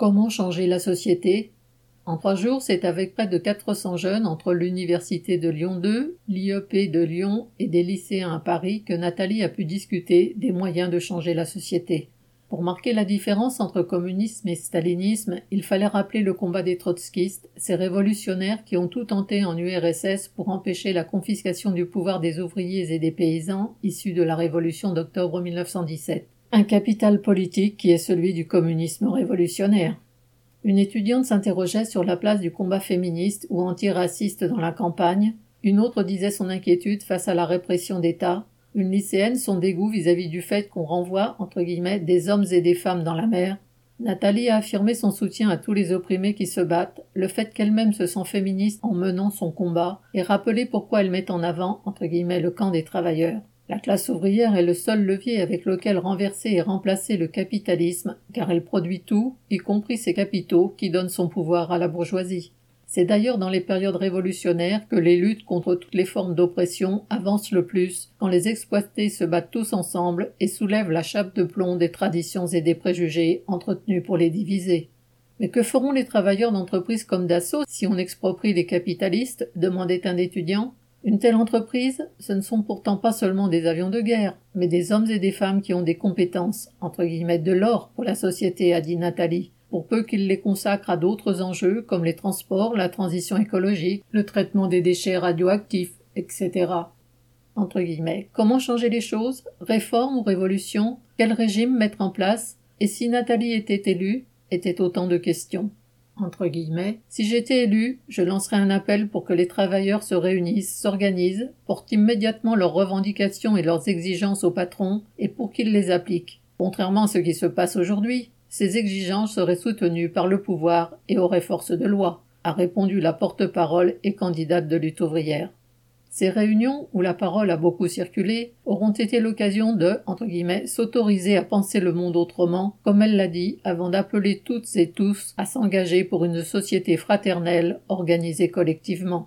Comment changer la société? En trois jours, c'est avec près de 400 jeunes entre l'Université de Lyon 2, l'IEP de Lyon et des lycéens à Paris que Nathalie a pu discuter des moyens de changer la société. Pour marquer la différence entre communisme et stalinisme, il fallait rappeler le combat des trotskistes, ces révolutionnaires qui ont tout tenté en URSS pour empêcher la confiscation du pouvoir des ouvriers et des paysans issus de la révolution d'octobre 1917. Un capital politique qui est celui du communisme révolutionnaire. Une étudiante s'interrogeait sur la place du combat féministe ou antiraciste dans la campagne, une autre disait son inquiétude face à la répression d'État, une lycéenne son dégoût vis-à-vis du fait qu'on renvoie, entre guillemets, des hommes et des femmes dans la mer. Nathalie a affirmé son soutien à tous les opprimés qui se battent, le fait qu'elle-même se sent féministe en menant son combat, et rappelé pourquoi elle met en avant, entre guillemets, le camp des travailleurs. La classe ouvrière est le seul levier avec lequel renverser et remplacer le capitalisme, car elle produit tout, y compris ses capitaux, qui donnent son pouvoir à la bourgeoisie. C'est d'ailleurs dans les périodes révolutionnaires que les luttes contre toutes les formes d'oppression avancent le plus, quand les exploités se battent tous ensemble et soulèvent la chape de plomb des traditions et des préjugés entretenus pour les diviser. Mais que feront les travailleurs d'entreprises comme Dassault si on exproprie les capitalistes? demandait un étudiant. Une telle entreprise, ce ne sont pourtant pas seulement des avions de guerre, mais des hommes et des femmes qui ont des compétences, entre guillemets de l'or pour la société, a dit Nathalie pour peu qu'il les consacre à d'autres enjeux comme les transports, la transition écologique, le traitement des déchets radioactifs, etc. Entre guillemets. Comment changer les choses? Réforme ou révolution? Quel régime mettre en place? Et si Nathalie était élue étaient autant de questions. Si j'étais élue, je lancerais un appel pour que les travailleurs se réunissent, s'organisent, portent immédiatement leurs revendications et leurs exigences au patron et pour qu'ils les appliquent. Contrairement à ce qui se passe aujourd'hui, ces exigences seraient soutenues par le pouvoir et auraient force de loi, a répondu la porte-parole et candidate de lutte ouvrière. Ces réunions, où la parole a beaucoup circulé, auront été l'occasion de, entre guillemets, s'autoriser à penser le monde autrement, comme elle l'a dit, avant d'appeler toutes et tous à s'engager pour une société fraternelle organisée collectivement.